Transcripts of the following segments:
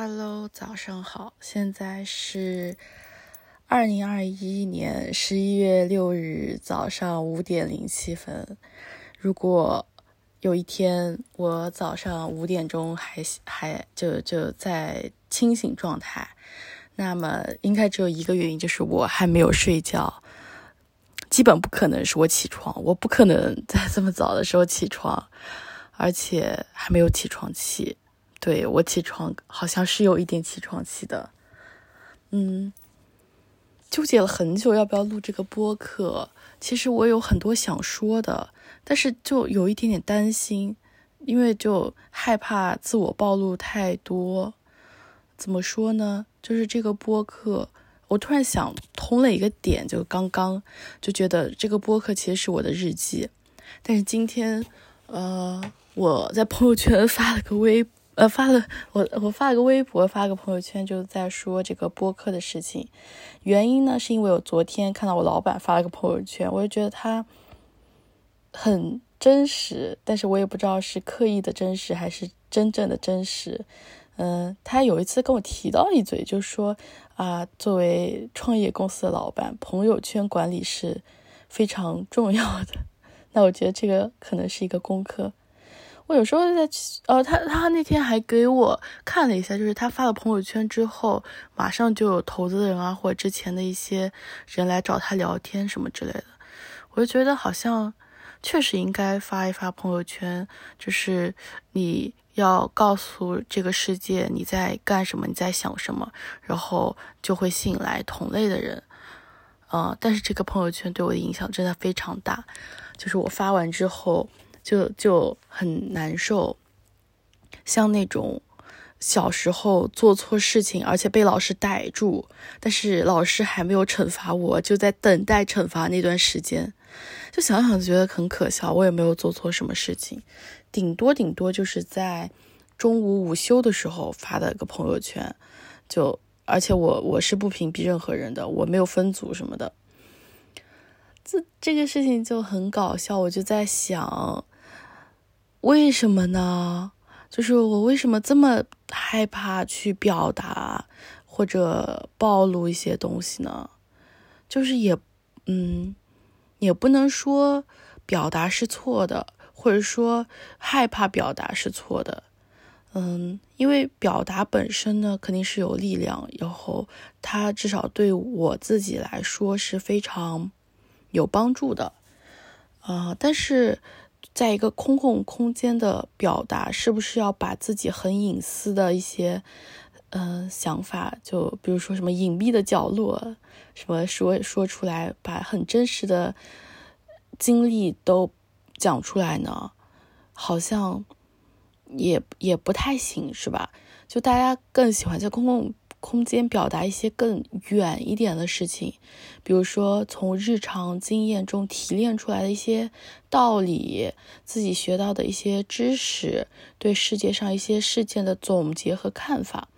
Hello，早上好，现在是二零二一年十一月六日早上五点零七分。如果有一天我早上五点钟还还就就在清醒状态，那么应该只有一个原因，就是我还没有睡觉。基本不可能是我起床，我不可能 在这么早的时候起床，而且还没有起床气。对我起床好像是有一点起床气的，嗯，纠结了很久要不要录这个播客。其实我有很多想说的，但是就有一点点担心，因为就害怕自我暴露太多。怎么说呢？就是这个播客，我突然想通了一个点，就刚刚就觉得这个播客其实是我的日记。但是今天，呃，我在朋友圈发了个微。呃，发了我我发了个微博，发了个朋友圈，就在说这个播客的事情。原因呢，是因为我昨天看到我老板发了个朋友圈，我就觉得他很真实，但是我也不知道是刻意的真实还是真正的真实。嗯，他有一次跟我提到一嘴，就说啊，作为创业公司的老板，朋友圈管理是非常重要的。那我觉得这个可能是一个功课。我有时候在，呃，他他那天还给我看了一下，就是他发了朋友圈之后，马上就有投资人啊，或者之前的一些人来找他聊天什么之类的。我就觉得好像确实应该发一发朋友圈，就是你要告诉这个世界你在干什么，你在想什么，然后就会吸引来同类的人。嗯，但是这个朋友圈对我的影响真的非常大，就是我发完之后。就就很难受，像那种小时候做错事情，而且被老师逮住，但是老师还没有惩罚我，就在等待惩罚那段时间，就想想觉得很可笑。我也没有做错什么事情，顶多顶多就是在中午午休的时候发的个朋友圈，就而且我我是不屏蔽任何人的，我没有分组什么的，这这个事情就很搞笑，我就在想。为什么呢？就是我为什么这么害怕去表达或者暴露一些东西呢？就是也，嗯，也不能说表达是错的，或者说害怕表达是错的。嗯，因为表达本身呢，肯定是有力量，然后它至少对我自己来说是非常有帮助的。啊，但是。在一个公共空间的表达，是不是要把自己很隐私的一些，嗯，想法，就比如说什么隐秘的角落，什么说说出来，把很真实的经历都讲出来呢？好像也也不太行，是吧？就大家更喜欢在公共。空间表达一些更远一点的事情，比如说从日常经验中提炼出来的一些道理，自己学到的一些知识，对世界上一些事件的总结和看法。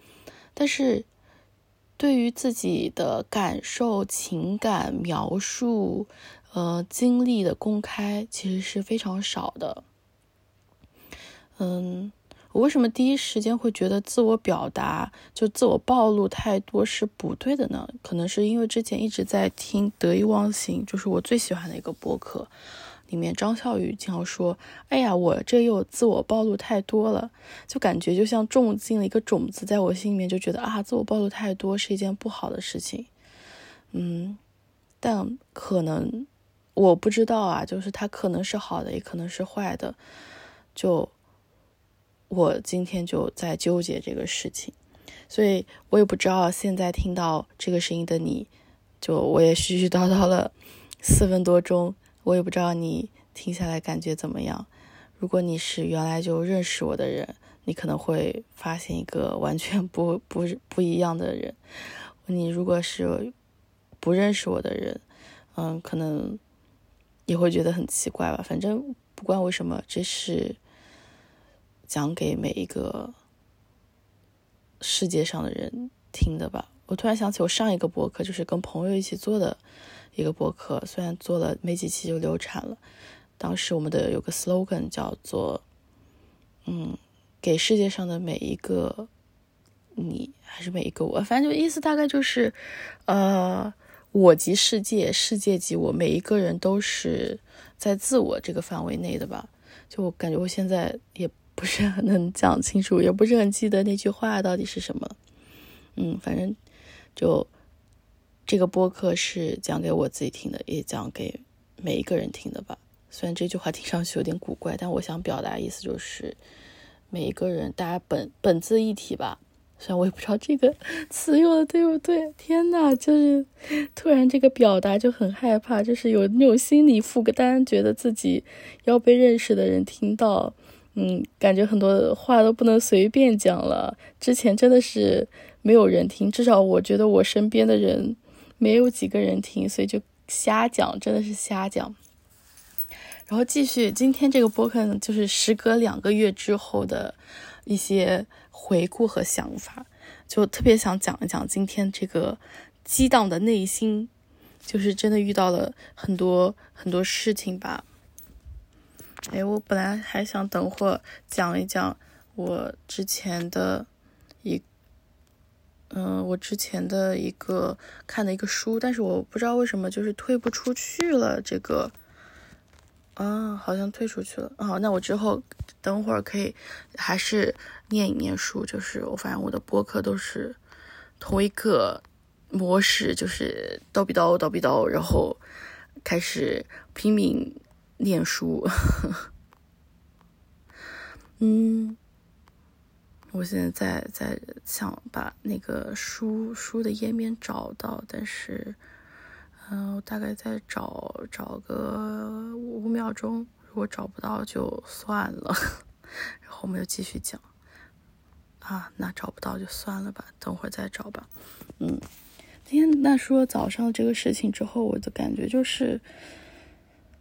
但是，对于自己的感受、情感描述，呃，经历的公开，其实是非常少的。嗯。我为什么第一时间会觉得自我表达就自我暴露太多是不对的呢？可能是因为之前一直在听得意忘形，就是我最喜欢的一个播客，里面张笑宇经常说：“哎呀，我这又自我暴露太多了。”就感觉就像种进了一个种子，在我心里面就觉得啊，自我暴露太多是一件不好的事情。嗯，但可能我不知道啊，就是它可能是好的，也可能是坏的，就。我今天就在纠结这个事情，所以我也不知道现在听到这个声音的你，就我也絮絮叨叨了四分多钟，我也不知道你听下来感觉怎么样。如果你是原来就认识我的人，你可能会发现一个完全不不不一样的人。你如果是不认识我的人，嗯，可能也会觉得很奇怪吧。反正不管为什么，这是。讲给每一个世界上的人听的吧。我突然想起我上一个博客，就是跟朋友一起做的一个博客，虽然做了没几期就流产了。当时我们的有个 slogan 叫做“嗯，给世界上的每一个你，还是每一个我？反正就意思大概就是，呃，我即世界，世界即我，每一个人都是在自我这个范围内的吧。就我感觉我现在也不是很能讲清楚，也不是很记得那句话到底是什么。嗯，反正就这个播客是讲给我自己听的，也讲给每一个人听的吧。虽然这句话听上去有点古怪，但我想表达意思就是。每一个人，大家本本自一体吧。虽然我也不知道这个词用的对不对。天呐，就是突然这个表达就很害怕，就是有那种心理负担，觉得自己要被认识的人听到。嗯，感觉很多话都不能随便讲了。之前真的是没有人听，至少我觉得我身边的人没有几个人听，所以就瞎讲，真的是瞎讲。然后继续，今天这个播客呢，就是时隔两个月之后的一些回顾和想法，就特别想讲一讲今天这个激荡的内心，就是真的遇到了很多很多事情吧。哎，我本来还想等会讲一讲我之前的一，嗯，我之前的一个看的一个书，但是我不知道为什么就是退不出去了这个。啊，好像退出去了。好，那我之后等会儿可以还是念一念书。就是我发现我的播客都是同一个模式，就是叨逼叨叨逼叨，然后开始拼命念书。嗯，我现在在在想把那个书书的页面找到，但是。嗯，我大概再找找个五秒钟，如果找不到就算了。然后我们又继续讲。啊，那找不到就算了吧，等会儿再找吧。嗯，今天那说早上这个事情之后，我的感觉就是。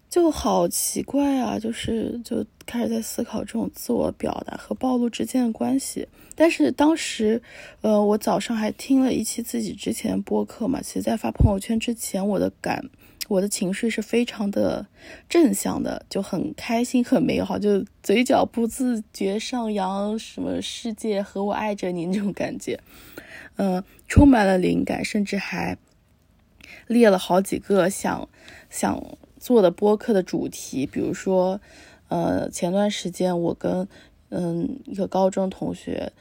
就好奇怪啊，就是就开始在思考这种自我表达和暴露之间的关系。但是当时，呃，我早上还听了一期自己之前播客嘛，其实，在发朋友圈之前，我的感，我的情绪是非常的正向的，就很开心、很美好，就嘴角不自觉上扬，什么世界和我爱着你那种感觉，嗯，充满了灵感，甚至还列了好几个想想。做的播客的主题，比如说，呃，前段时间我跟嗯一个高中同学，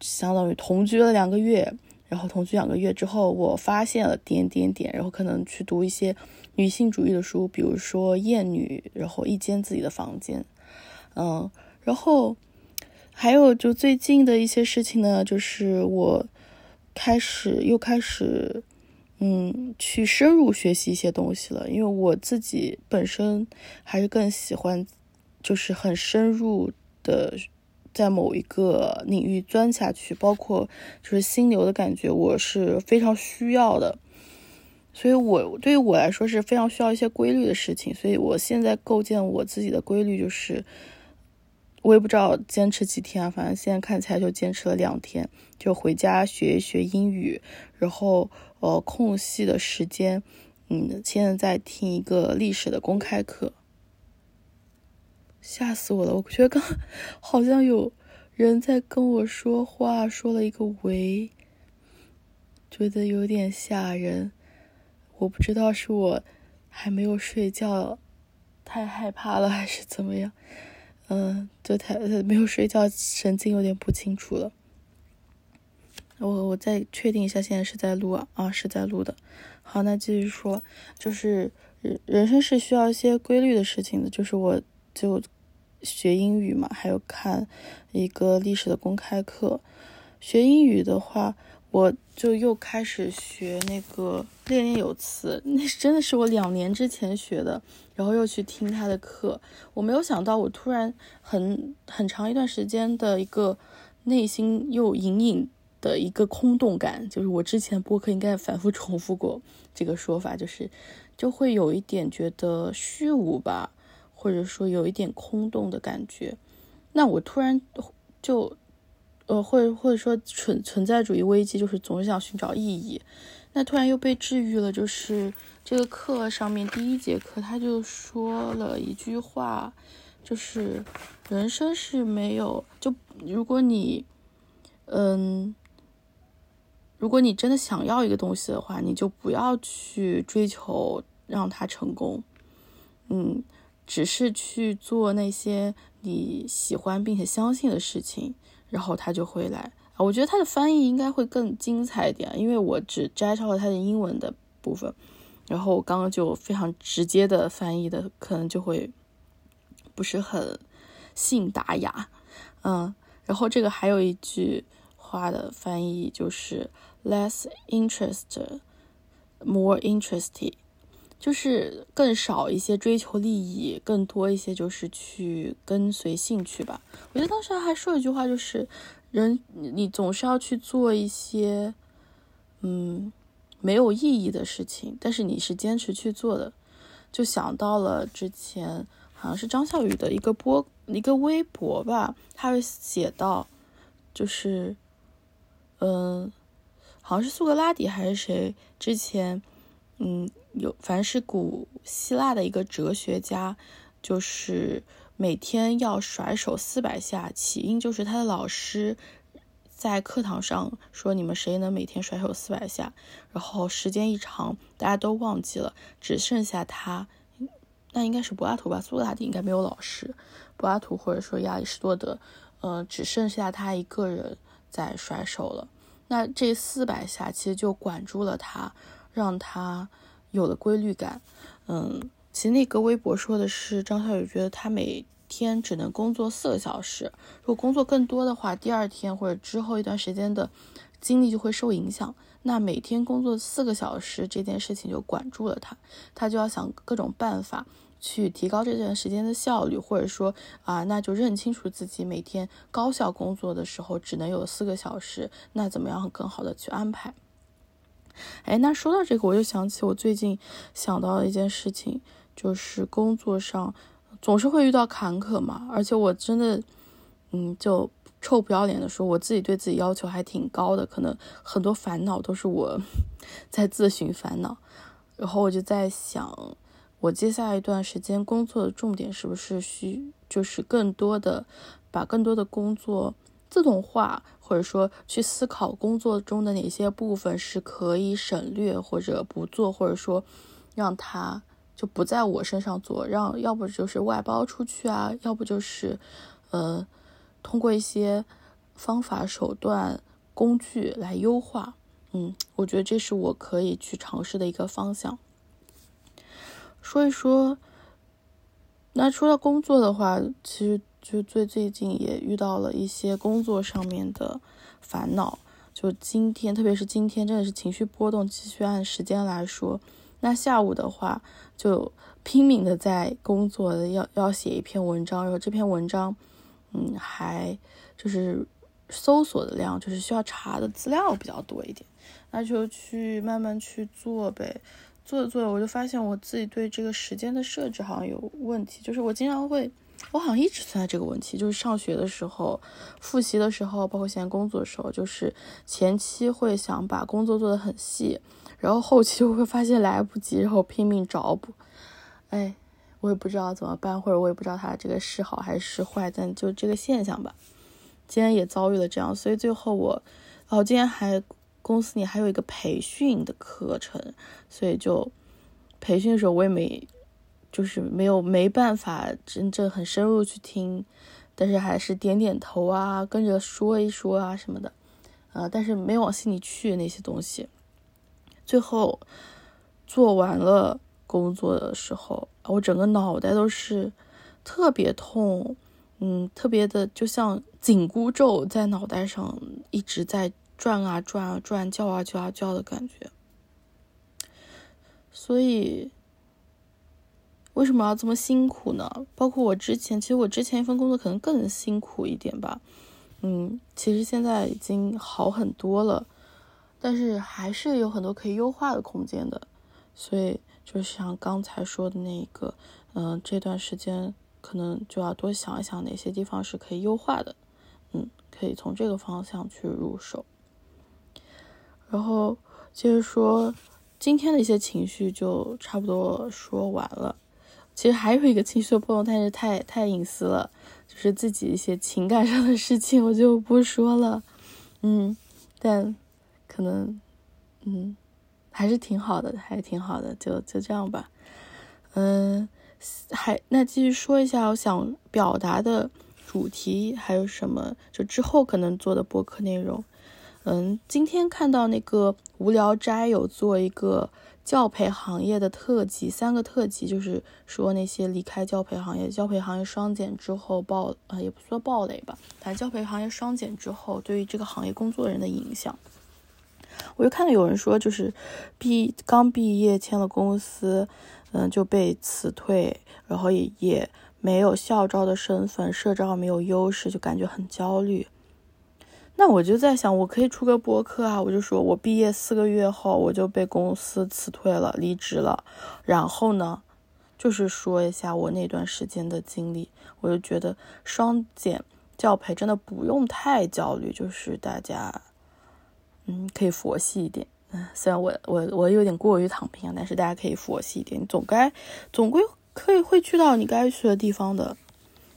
相当于同居了两个月，然后同居两个月之后，我发现了点点点，然后可能去读一些女性主义的书，比如说《厌女》，然后一间自己的房间，嗯，然后还有就最近的一些事情呢，就是我开始又开始。嗯，去深入学习一些东西了，因为我自己本身还是更喜欢，就是很深入的在某一个领域钻下去，包括就是心流的感觉，我是非常需要的。所以，我对于我来说是非常需要一些规律的事情。所以我现在构建我自己的规律就是。我也不知道坚持几天，反正现在看起来就坚持了两天，就回家学一学英语，然后呃空隙的时间，嗯，现在在听一个历史的公开课，吓死我了！我觉得刚好像有人在跟我说话，说了一个喂，觉得有点吓人，我不知道是我还没有睡觉，太害怕了还是怎么样。嗯，就太没有睡觉，神经有点不清楚了。我我再确定一下，现在是在录啊啊，是在录的。好，那继续说，就是人人生是需要一些规律的事情的。就是我就学英语嘛，还有看一个历史的公开课。学英语的话。我就又开始学那个练练有词，那是真的是我两年之前学的，然后又去听他的课。我没有想到，我突然很很长一段时间的一个内心又隐隐的一个空洞感，就是我之前播客应该反复 重复过这个说法，就是就会有一点觉得虚无吧，或者说有一点空洞的感觉。那我突然就。呃，或者或者说存存在主义危机，就是总是想寻找意义。那突然又被治愈了，就是这个课上面第一节课，他就说了一句话，就是人生是没有就如果你，嗯，如果你真的想要一个东西的话，你就不要去追求让它成功，嗯，只是去做那些你喜欢并且相信的事情，然后它就会来。我觉得它的翻译应该会更精彩一点，因为我只摘抄了它的英文的部分，然后我刚刚就非常直接的翻译的，可能就会不是很信达雅，嗯，然后这个还有一句。话的翻译就是 less interest, more interested，就是更少一些追求利益，更多一些就是去跟随兴趣吧。我觉得当时还说一句话，就是人你总是要去做一些嗯没有意义的事情，但是你是坚持去做的。就想到了之前好像是张笑宇的一个播一个微博吧，他会写到就是。嗯，好像是苏格拉底还是谁之前，嗯，有凡是古希腊的一个哲学家，就是每天要甩手四百下，起因就是他的老师在课堂上说你们谁能每天甩手四百下，然后时间一长，大家都忘记了，只剩下他，那应该是柏拉图吧？苏格拉底应该没有老师，柏拉图或者说亚里士多德，嗯，只剩下他一个人。在甩手了，那这四百下其实就管住了他，让他有了规律感。嗯，其实那个微博说的是张小雨觉得他每天只能工作四个小时，如果工作更多的话，第二天或者之后一段时间的精力就会受影响。那每天工作四个小时这件事情就管住了他，他就要想各种办法。去提高这段时间的效率，或者说啊，那就认清楚自己每天高效工作的时候只能有四个小时，那怎么样更好的去安排？哎，那说到这个，我就想起我最近想到的一件事情，就是工作上总是会遇到坎坷嘛，而且我真的，嗯，就臭不要脸的说，我自己对自己要求还挺高的，可能很多烦恼都是我 在自寻烦恼，然后我就在想。我接下来一段时间工作的重点是不是需就是更多的把更多的工作自动化，或者说去思考工作中的哪些部分是可以省略或者不做，或者说让它就不在我身上做，让要不就是外包出去啊，要不就是呃通过一些方法手段工具来优化。嗯，我觉得这是我可以去尝试的一个方向。说一说，那说到工作的话，其实就最最近也遇到了一些工作上面的烦恼。就今天，特别是今天，真的是情绪波动。继续按时间来说，那下午的话，就拼命的在工作，要要写一篇文章。然后这篇文章，嗯，还就是搜索的量，就是需要查的资料比较多一点，那就去慢慢去做呗。做着做着，我就发现我自己对这个时间的设置好像有问题。就是我经常会，我好像一直存在这个问题。就是上学的时候、复习的时候，包括现在工作的时候，就是前期会想把工作做得很细，然后后期就会发现来不及，然后拼命找补。哎，我也不知道怎么办，或者我也不知道他这个是好还是坏，但就这个现象吧。今天也遭遇了这样，所以最后我，哦，今天还。公司里还有一个培训的课程，所以就培训的时候我也没，就是没有没办法真正很深入去听，但是还是点点头啊，跟着说一说啊什么的，呃，但是没往心里去那些东西。最后做完了工作的时候，我整个脑袋都是特别痛，嗯，特别的就像紧箍咒在脑袋上一直在。转啊转啊转，叫啊叫啊叫的感觉。所以，为什么要这么辛苦呢？包括我之前，其实我之前一份工作可能更辛苦一点吧。嗯，其实现在已经好很多了，但是还是有很多可以优化的空间的。所以，就像刚才说的那个，嗯，这段时间可能就要多想一想哪些地方是可以优化的。嗯，可以从这个方向去入手。然后接着说，今天的一些情绪就差不多说完了。其实还有一个情绪的波动，但是太太隐私了，就是自己一些情感上的事情，我就不说了。嗯，但可能，嗯，还是挺好的，还是挺好的，就就这样吧。嗯，还那继续说一下我想表达的主题还有什么？就之后可能做的播客内容。嗯，今天看到那个无聊斋有做一个教培行业的特辑，三个特辑，就是说那些离开教培行业、教培行业双减之后暴，呃，也不说暴雷吧，反正教培行业双减之后对于这个行业工作人的影响。我就看到有人说，就是毕刚毕业签了公司，嗯，就被辞退，然后也也没有校招的身份，社招没有优势，就感觉很焦虑。那我就在想，我可以出个播客啊！我就说我毕业四个月后，我就被公司辞退了，离职了。然后呢，就是说一下我那段时间的经历。我就觉得双减教培真的不用太焦虑，就是大家，嗯，可以佛系一点。嗯，虽然我我我有点过于躺平啊，但是大家可以佛系一点，你总该总归可以会去到你该去的地方的。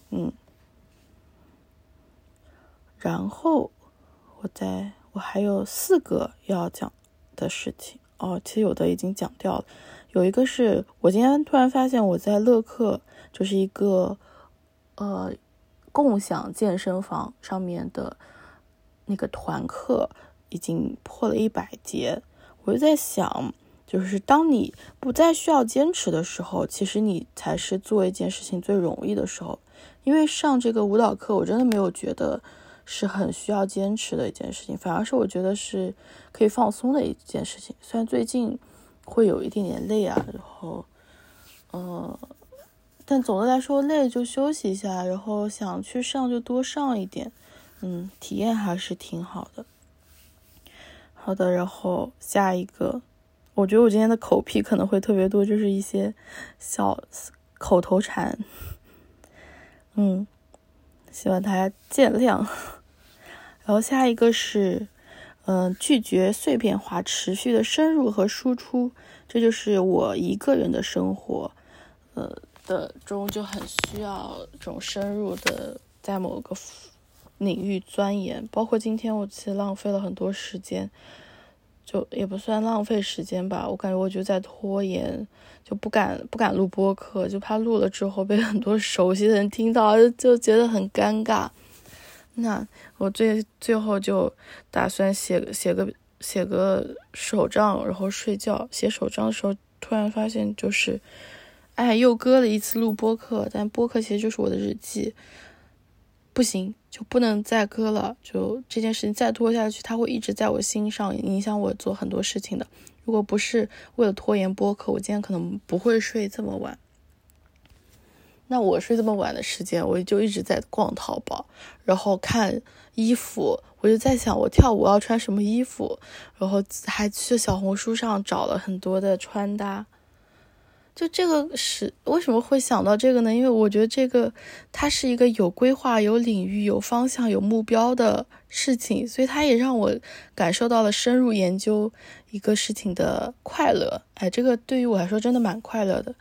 嗯，然后。我在我还有四个要讲的事情哦，其实有的已经讲掉了。有一个是我今天突然发现我在乐客就是一个呃共享健身房上面的那个团课已经破了一百节。我就在想，就是当你不再需要坚持的时候，其实你才是做一件事情最容易的时候。因为上这个舞蹈课，我真的没有觉得。是很需要坚持的一件事情，反而是我觉得是可以放松的一件事情。虽然最近会有一点点累啊，然后，嗯，但总的来说累就休息一下，然后想去上就多上一点，嗯，体验还是挺好的。好的，然后下一个，我觉得我今天的口癖可能会特别多，就是一些小口头禅，嗯，希望大家见谅。然后下一个是，嗯，拒绝碎片化、持续的深入和输出，这就是我一个人的生活，呃的中就很需要这种深入的在某个领域钻研。包括今天我其实浪费了很多时间，就也不算浪费时间吧，我感觉我就在拖延，就不敢不敢录播客，就怕录了之后被很多熟悉的人听到，就觉得很尴尬。那我最最后就打算写写个写个手账，然后睡觉。写手账的时候，突然发现就是，哎，又搁了一次录播课。但播客其实就是我的日记，不行，就不能再搁了。就这件事情再拖下去，它会一直在我心上，影响我做很多事情的。如果不是为了拖延播客，我今天可能不会睡这么晚。那我睡这么晚的时间，我就一直在逛淘宝，然后看衣服。我就在想，我跳舞要穿什么衣服，然后还去小红书上找了很多的穿搭。就这个是为什么会想到这个呢？因为我觉得这个它是一个有规划、有领域、有方向、有目标的事情，所以它也让我感受到了深入研究一个事情的快乐。哎，这个对于我来说真的蛮快乐的。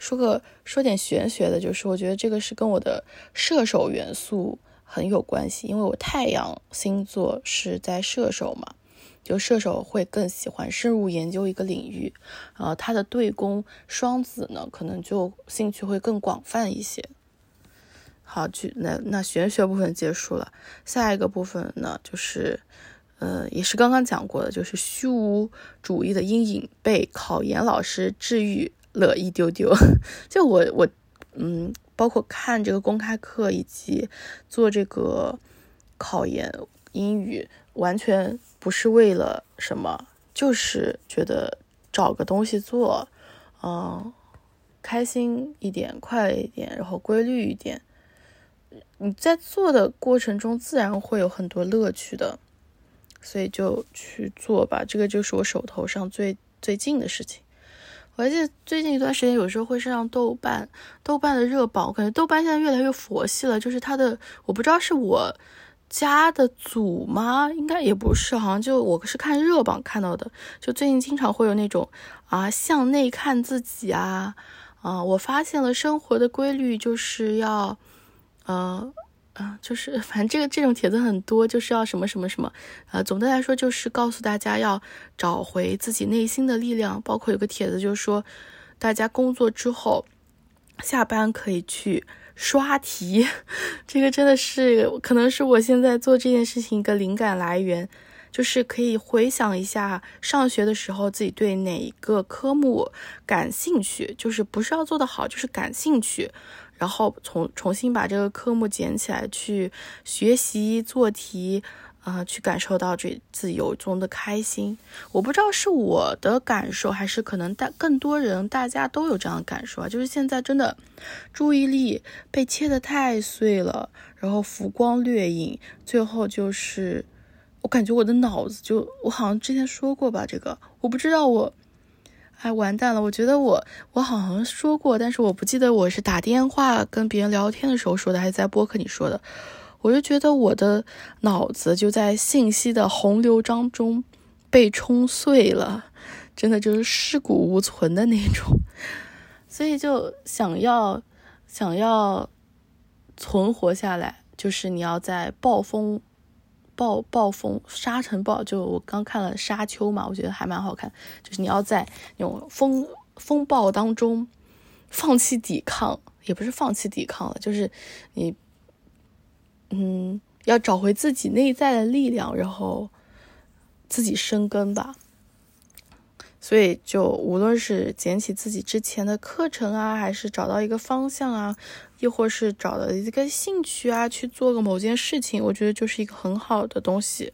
说个说点玄学的，就是我觉得这个是跟我的射手元素很有关系，因为我太阳星座是在射手嘛。就射手会更喜欢深入研究一个领域，呃，他的对宫双子呢，可能就兴趣会更广泛一些。好，去那那玄学部分结束了，下一个部分呢，就是呃，也是刚刚讲过的，就是虚无主义的阴影被考研老师治愈了一丢丢。就我我嗯，包括看这个公开课以及做这个考研英语，完全。不是为了什么，就是觉得找个东西做，嗯，开心一点，快乐一点，然后规律一点。你在做的过程中，自然会有很多乐趣的，所以就去做吧。这个就是我手头上最最近的事情。我还记得最近一段时间，有时候会上豆瓣，豆瓣的热榜，我感觉豆瓣现在越来越佛系了。就是它的，我不知道是我。家的组吗？应该也不是，好像就我是看热榜看到的。就最近经常会有那种啊，向内看自己啊，啊，我发现了生活的规律就是要，呃，啊，就是反正这个这种帖子很多，就是要什么什么什么，呃，总的来说就是告诉大家要找回自己内心的力量。包括有个帖子就是说，大家工作之后下班可以去刷题，这个真的是可能是我现在做这件事情一个灵感来源，就是可以回想一下上学的时候自己对哪一个科目感兴趣，就是不是要做得好，就是感兴趣。然后重重新把这个科目捡起来去学习做题，啊，去感受到这自由中的开心。我不知道是我的感受，还是可能大更多人大家都有这样的感受啊。就是现在真的注意力被切得太碎了，然后浮光掠影，最后就是我感觉我的脑子就我好像之前说过吧，这个我不知道我。哎，完蛋了！我觉得我我好像说过，但是我不记得我是打电话跟别人聊天的时候说的，还是在播客里说的。我就觉得我的脑子就在信息的洪流当中被冲碎了，真的就是尸骨无存的那种。所以就想要想要存活下来，就是你要在暴风。暴暴风沙尘暴，就我刚看了《沙丘》嘛，我觉得还蛮好看。就是你要在那种风风暴当中放弃抵抗，也不是放弃抵抗了，就是你嗯要找回自己内在的力量，然后自己生根吧。所以，就无论是捡起自己之前的课程啊，还是找到一个方向啊，亦或是找到一个兴趣啊，去做个某件事情，我觉得就是一个很好的东西。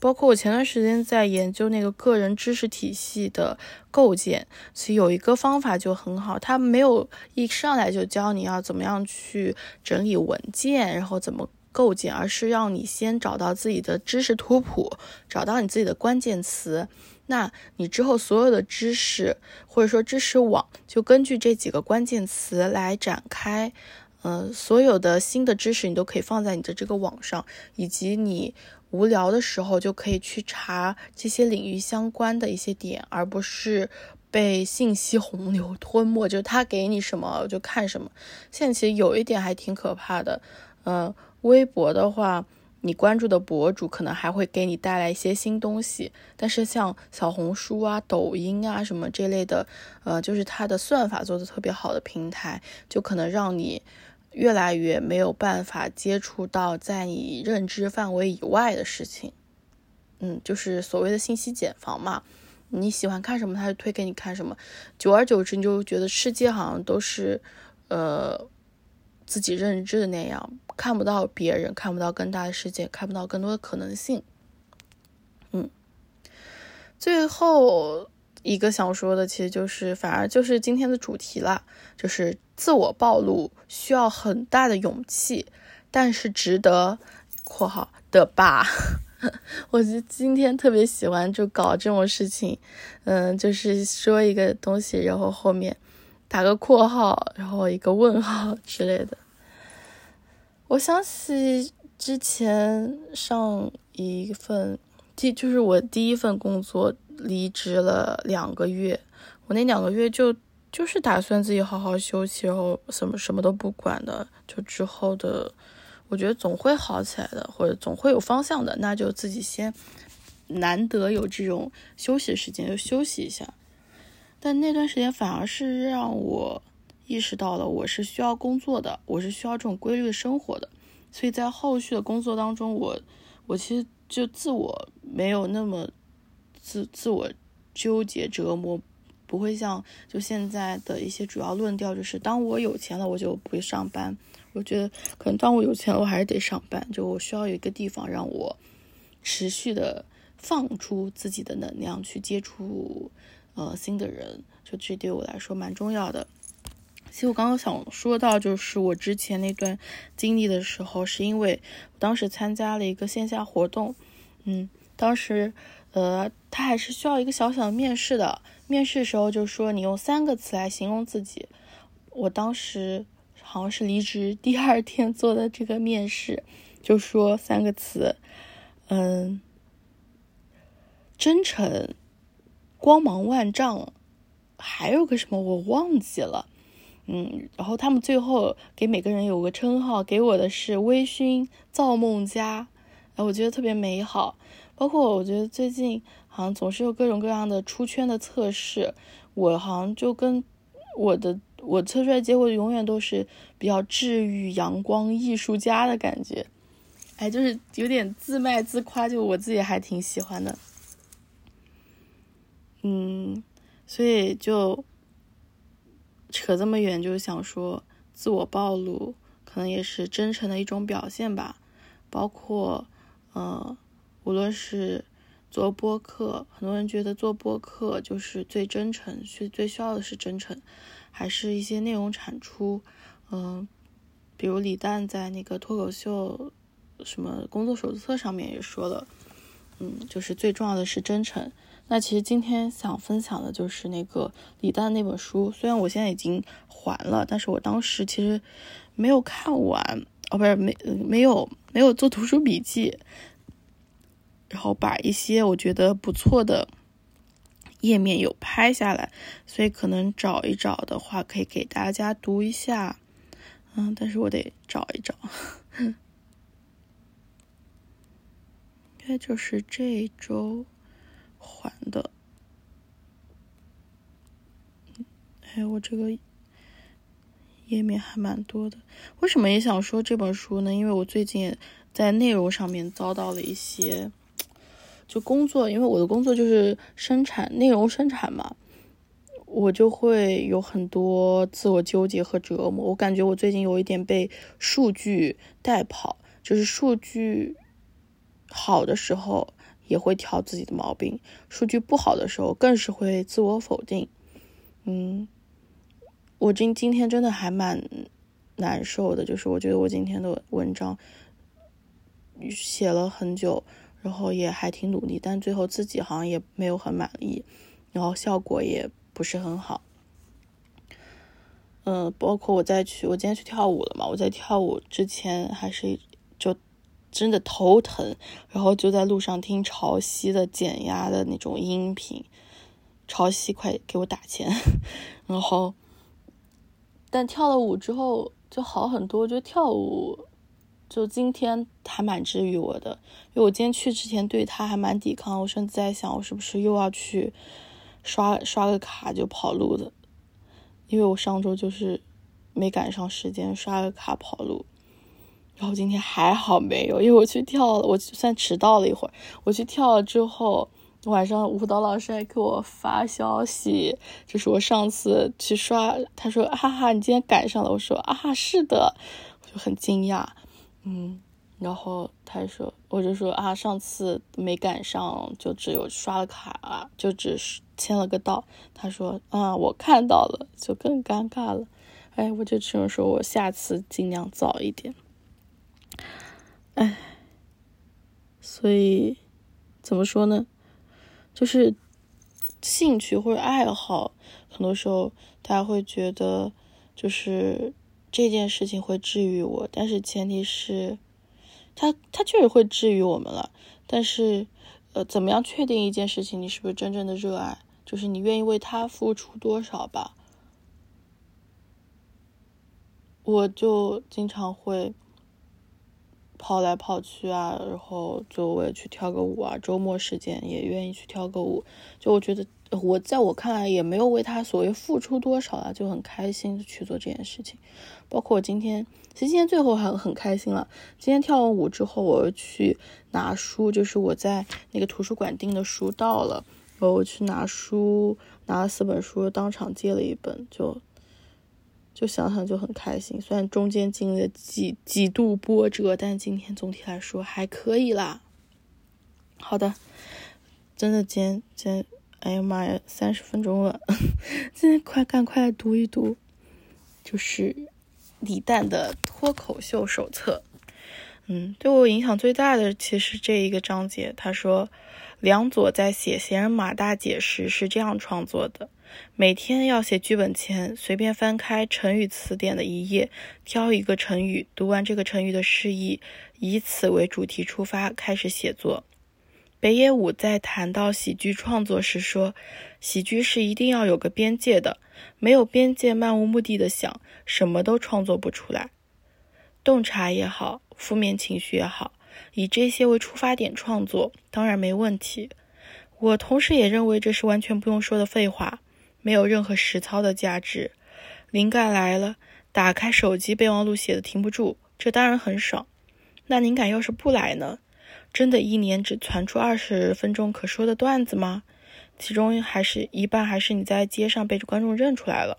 包括我前段时间在研究那个个人知识体系的构建，其实有一个方法就很好，它没有一上来就教你要怎么样去整理文件，然后怎么构建，而是让你先找到自己的知识图谱，找到你自己的关键词。那你之后所有的知识，或者说知识网，就根据这几个关键词来展开。嗯，所有的新的知识你都可以放在你的这个网上，以及你无聊的时候就可以去查这些领域相关的一些点，而不是被信息洪流 吞没。就是他给你什么就看什么。现在其实有一点还挺可怕的。嗯，微博的话。你关注的博主可能还会给你带来一些新东西，但是像小红书啊、抖音啊什么这类的，呃，就是它的算法做的特别好的平台，就可能让你越来越没有办法接触到在你认知范围以外的事情。嗯，就是所谓的信息茧房嘛，你喜欢看什么，他就推给你看什么，久而久之，你就觉得世界好像都是，呃。自己认知的那样，看不到别人，看不到更大的世界，看不到更多的可能性。嗯，最后一个想说的，其实就是反而就是今天的主题了，就是自我暴露需要很大的勇气，但是值得（括号的吧）。我就今天特别喜欢就搞这种事情，嗯，就是说一个东西，然后后面。打个括号，然后一个问号 之类的。我想起之前上一份，第就是我第一份工作离职了两个月，我那两个月就就是打算自己好好休息，然后什么什么都不管的，就之后的，我觉得总会好起来的，或者总会有方向的，那就自己先难得有这种休息时间，就休息一下。但那段时间反而是让我意识到了，我是需要工作的，我是需要这种规律生活的。所以在后续的工作当中，我我其实就自我没有那么自自我纠结折磨，不会像就现在的一些主要论调，就是当我有钱了，我就不会上班。我觉得可能当我有钱了，我还是得上班。就我需要有一个地方让我持续的放出自己的能量去接触。呃，新的人，就这对我来说蛮重要的。其实我刚刚想说到，就是我之前那段经历的时候，是因为我当时参加了一个线下活动，嗯，当时呃，他还是需要一个小小的面试的。面试的时候就说你用三个词来形容自己。我当时好像是离职第二天做的这个面试，就说三个词，嗯，真诚。光芒万丈，还有个什么我忘记了，嗯，然后他们最后给每个人有个称号，给我的是微醺造梦家，哎，我觉得特别美好。包括我觉得最近好像总是有各种各样的出圈的测试，我好像就跟我的我测出来结果永远都是比较治愈、阳光、艺术家的感觉，哎，就是有点自卖自夸，就我自己还挺喜欢的。嗯，所以就扯这么远，就是想说，自我暴露可能也是真诚的一种表现吧，包括呃。无论是做播客，很多人觉得做播客就是最真诚，是最需要的是真诚，还是一些内容产出，嗯，比如李诞在那个脱口秀什么工作手册上面也说了，嗯，就是最重要的是真诚。那其实今天想分享的就是那个李诞那本书，虽然我现在已经还了，但是我当时其实没有看完，哦，不是没没有没有做读书笔记。然后把一些我觉得不错的页面有拍下来，所以可能找一找的话，可以给大家读一下。嗯，但是我得找一找，应该就是这周还的。哎，我这个页面还蛮多的。为什么也想说这本书呢？因为我最近在内容上面遭到了一些。就工作，因为我的工作就是生产内容生产嘛，我就会有很多自我纠结和折磨。我感觉我最近有一点被数据带跑，就是数据好的时候也会挑自己的毛病，数据不好的时候更是会自我否定。嗯，我今今天真的还蛮难受的，就是我觉得我今天的文章写了很久。然后也还挺努力，但最后自己好像也没有很满意，然后效果也不是很好。嗯，包括我在去，我今天去跳舞了嘛？我在跳舞之前还是真的头疼，然后就在路上听潮汐的减压的那种音频，潮汐快给我打钱。然后，但跳了舞之后就好很多，我觉得跳舞。就今天还蛮治愈我的，因为我今天去之前对他还蛮抵抗，我甚至在想我是不是又要去刷刷个卡就跑路的，因为我上周就是没赶上时间刷个卡跑路，然后今天还好没有，因为我去跳了，我算迟到了一会儿，我去跳了之后，晚上舞蹈老师还给我发消息，就是我上次去刷，他说哈哈你今天赶上了，我说啊是的，我就很惊讶。嗯，然后他说，我就说啊，上次没赶上，就只有刷了卡，就只是签了个到。他说啊，我看到了，就更尴尬了。哎，我就只能说我下次尽量早一点。哎，所以怎么说呢？就是兴趣或者爱好，很多时候大家会觉得就是。这件事情会治愈我，但是前提是，它它确实会治愈我们了。但是，呃，怎么样确定一件事情你是不是真正的热爱？就是你愿意为他付出多少吧。我就经常会跑来跑去啊，然后就我也去跳个舞啊，周末时间也愿意去跳个舞。就我觉得，我在我看来也没有为他所谓付出多少啊，就很开心去做这件事情。包括我今天，其实今天最后还很开心了。今天跳完舞之后，我又去拿书，就是我在那个图书馆订的书到了，然后我去拿书，拿了四本书，当场借了一本，就就想想就很开心。虽然中间经历了几几度波折，但今天总体来说还可以啦。好的，真的今天今天，哎呀妈呀，三十分钟了，今天快赶快来读一读，就是。李诞的脱口秀手册，嗯，对我影响最大的其实这一个章节。他说，梁左在写《闲人马大姐》时是这样创作的：每天要写剧本前，随便翻开成语词典的一页，挑一个成语，读完这个成语的释义，以此为主题出发，开始写作。北野武在谈到喜剧创作时说：“喜剧是一定要有个边界的，没有边界，漫无目的的想，什么都创作不出来。洞察也好，负面情绪也好，以这些为出发点创作，当然没问题。我同时也认为这是完全不用说的废话，没有任何实操的价值。灵感来了，打开手机备忘录写的停不住，这当然很爽。那灵感要是不来呢？”真的一年只传出二十分钟可说的段子吗？其中还是一半还是你在街上被观众认出来了。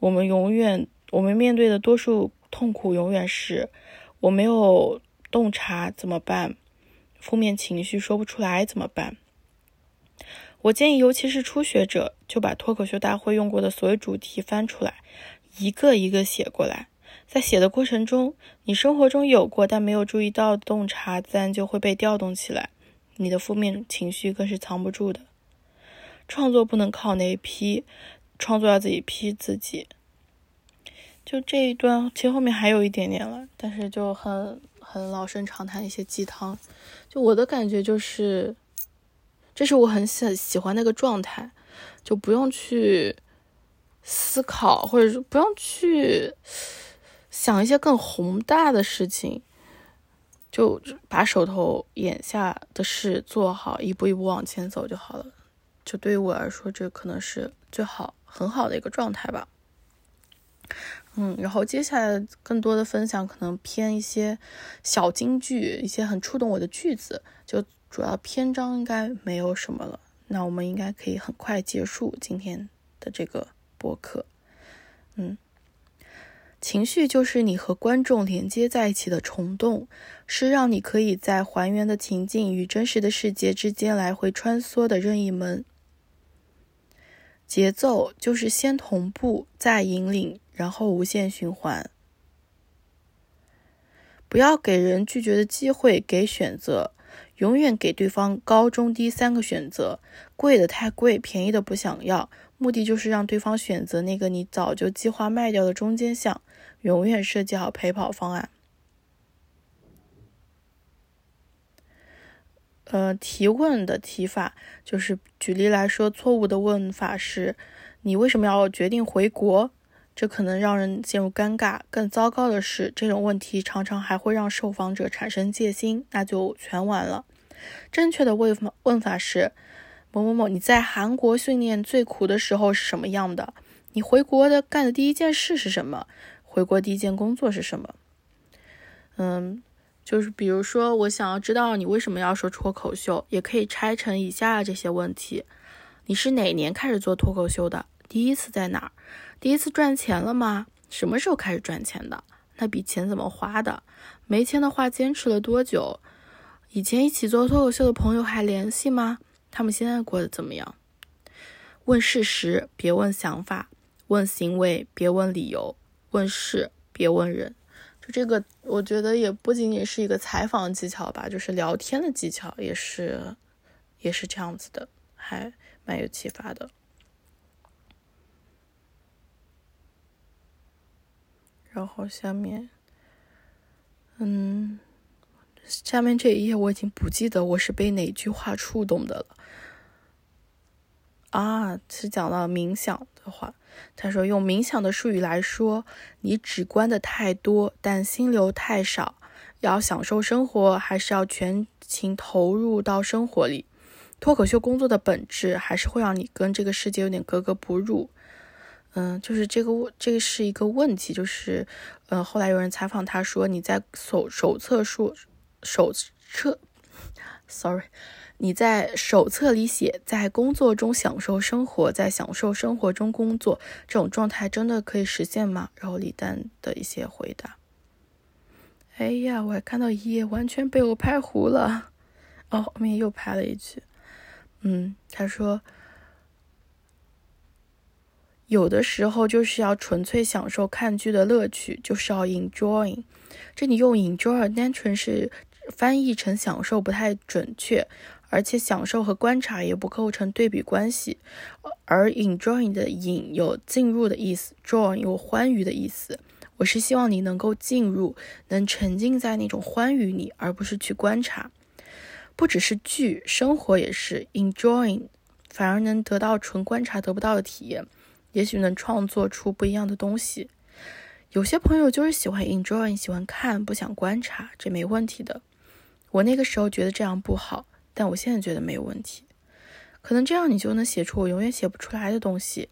我们永远，我们面对的多数痛苦永远是我没有洞察怎么办？负面情绪说不出来怎么办？我建议，尤其是初学者，就把脱口秀大会用过的所有主题翻出来，一个一个写过来。在写的过程中，你生活中有过但没有注意到的洞察，自然就会被调动起来。你的负面情绪更是藏不住的。创作不能靠那批，创作要自己批自己。就这一段，其实后面还有一点点了，但是就很很老生常谈一些鸡汤。就我的感觉就是，这是我很喜喜欢那个状态，就不用去思考，或者说不用去。想一些更宏大的事情，就把手头眼下的事做好，一步一步往前走就好了。就对于我来说，这可能是最好很好的一个状态吧。嗯，然后接下来更多的分享可能偏一些小金句，一些很触动我的句子。就主要篇章应该没有什么了，那我们应该可以很快结束今天的这个播客。嗯。情绪就是你和观众连接在一起的虫洞，是让你可以在还原的情境与真实的世界之间来回穿梭的任意门。节奏就是先同步，再引领，然后无限循环。不要给人拒绝的机会，给选择，永远给对方高中低三个选择，贵的太贵，便宜的不想要。目的就是让对方选择那个你早就计划卖掉的中间项。永远设计好陪跑方案。呃，提问的提法就是，举例来说，错误的问法是：“你为什么要决定回国？”这可能让人陷入尴尬。更糟糕的是，这种问题常常还会让受访者产生戒心，那就全完了。正确的问法问法是：“某某某，你在韩国训练最苦的时候是什么样的？你回国的干的第一件事是什么？”回国第一件工作是什么？嗯，就是比如说，我想要知道你为什么要说脱口秀，也可以拆成以下这些问题：你是哪年开始做脱口秀的？第一次在哪儿？第一次赚钱了吗？什么时候开始赚钱的？那笔钱怎么花的？没钱的话，坚持了多久？以前一起做脱口秀的朋友还联系吗？他们现在过得怎么样？问事实，别问想法；问行为，别问理由。问事别问人，就这个，我觉得也不仅仅是一个采访技巧吧，就是聊天的技巧也是，也是这样子的，还蛮有启发的。然后下面，嗯，下面这一页我已经不记得我是被哪句话触动的了。啊，是讲到冥想的话。他说：“用冥想的术语来说，你只观的太多，但心流太少。要享受生活，还是要全情投入到生活里？脱口秀工作的本质，还是会让你跟这个世界有点格格不入。嗯，就是这个，这个是一个问题。就是，呃，后来有人采访他说，你在手手册书手册，sorry。”你在手册里写，在工作中享受生活，在享受生活中工作，这种状态真的可以实现吗？然后李诞的一些回答。哎呀，我还看到一页完全被我拍糊了。哦，后面又拍了一句。嗯，他说，有的时候就是要纯粹享受看剧的乐趣，就是要 enjoying。这里用 enjoy 单纯是翻译成享受不太准确。而且享受和观察也不构成对比关系，而 enjoy 的 in 有进入的意思，join 有欢愉的意思。我是希望你能够进入，能沉浸在那种欢愉里，而不是去观察。不只是剧，生活也是 enjoying，反而能得到纯观察得不到的体验，也许能创作出不一样的东西。有些朋友就是喜欢 enjoy，喜欢看，不想观察，这没问题的。我那个时候觉得这样不好，但我现在觉得没有问题。可能这样你就能写出我永远写不出来的东西。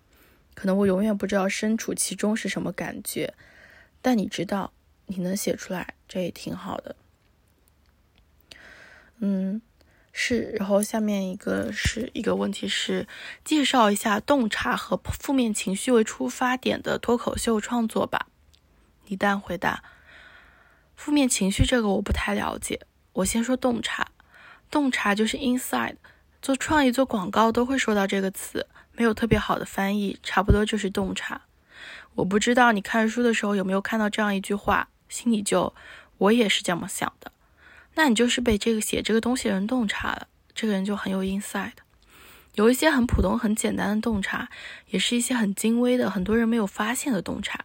可能我永远不知道身处其中是什么感觉，但你知道你能写出来，这也挺好的。嗯，是。然后下面一个是一个问题是介绍一下洞察和负面情绪为出发点的脱口秀创作吧。李诞回答：负面情绪这个我不太了解。我先说洞察，洞察就是 inside。做创意、做广告都会说到这个词，没有特别好的翻译，差不多就是洞察。我不知道你看书的时候有没有看到这样一句话，心里就我也是这么想的。那你就是被这个写这个东西的人洞察了，这个人就很有 inside。有一些很普通、很简单的洞察，也是一些很精微的、很多人没有发现的洞察。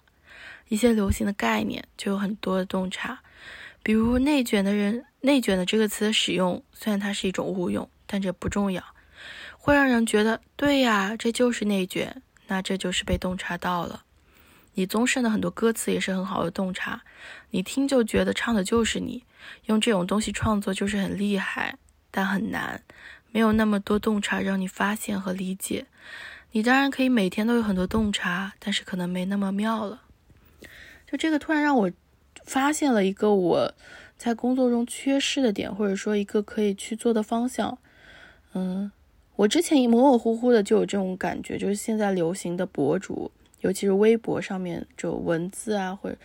一些流行的概念就有很多的洞察，比如内卷的人，内卷的这个词的使用，虽然它是一种误用。但这不重要，会让人觉得对呀，这就是内卷，那这就是被洞察到了。李宗盛的很多歌词也是很好的洞察，你听就觉得唱的就是你，用这种东西创作就是很厉害，但很难，没有那么多洞察让你发现和理解。你当然可以每天都有很多洞察，但是可能没那么妙了。就这个突然让我发现了一个我在工作中缺失的点，或者说一个可以去做的方向。嗯，我之前模模糊糊的就有这种感觉，就是现在流行的博主，尤其是微博上面就文字啊，或者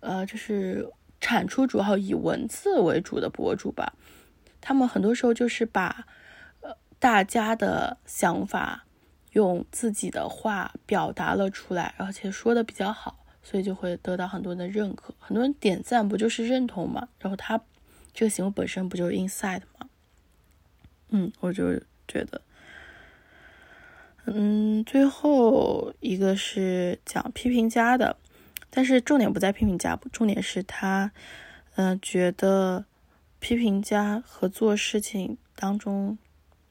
呃，就是产出主要以文字为主的博主吧，他们很多时候就是把呃大家的想法用自己的话表达了出来，而且说的比较好，所以就会得到很多人的认可，很多人点赞，不就是认同嘛？然后他这个行为本身不就是 inside 吗？嗯，我就觉得，嗯，最后一个是讲批评家的，但是重点不在批评家，重点是他，嗯，觉得批评家和做事情当中，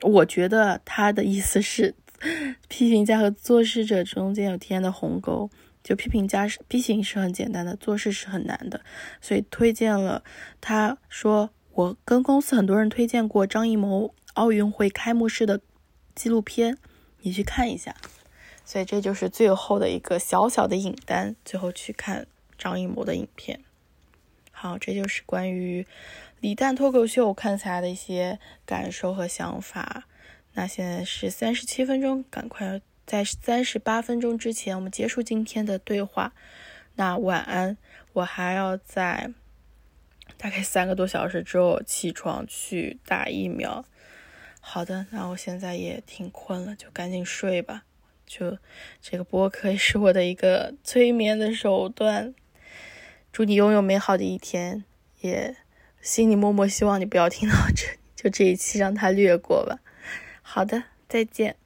我觉得他的意思是，批评家和做事者中间有天然的鸿沟，就批评家是批评是很简单的，做事是很难的，所以推荐了他说，我跟公司很多人推荐过张艺谋。奥运会开幕式的纪录片，你去看一下。所以这就是最后的一个小小的影单，最后去看张艺谋的影片。好，这就是关于李诞脱口秀看起来的一些感受和想法。那现在是三十七分钟，赶快在三十八分钟之前，我们结束今天的对话。那晚安，我还要在大概三个多小时之后起床去打疫苗。好的，那我现在也挺困了，就赶紧睡吧。就这个播客是我的一个催眠的手段。祝你拥有美好的一天，也心里默默希望你不要听到这，就这一期让它略过吧。好的，再见。